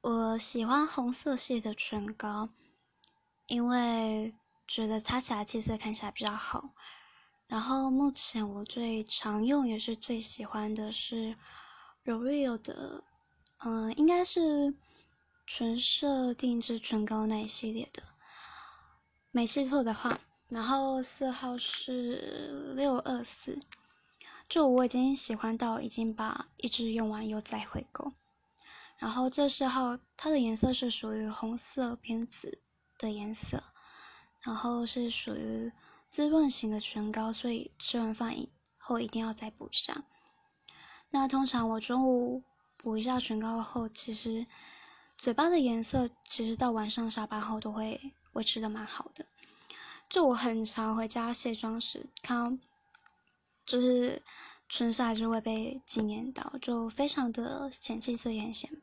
我喜欢红色系的唇膏，因为觉得擦起来气色看起来比较好。然后目前我最常用也是最喜欢的是 r o r e a l 的，嗯，应该是纯色定制唇膏那一系列的。没记错的话，然后色号是六二四。就我已经喜欢到已经把一支用完又再回购。然后这色号它的颜色是属于红色偏紫的颜色，然后是属于滋润型的唇膏，所以吃完饭以后一定要再补上。那通常我中午补一下唇膏后，其实嘴巴的颜色其实到晚上下班后都会维持的蛮好的。就我很常回家卸妆时看到，就是唇色还是会被惊艳到，就非常的显气色也很显白。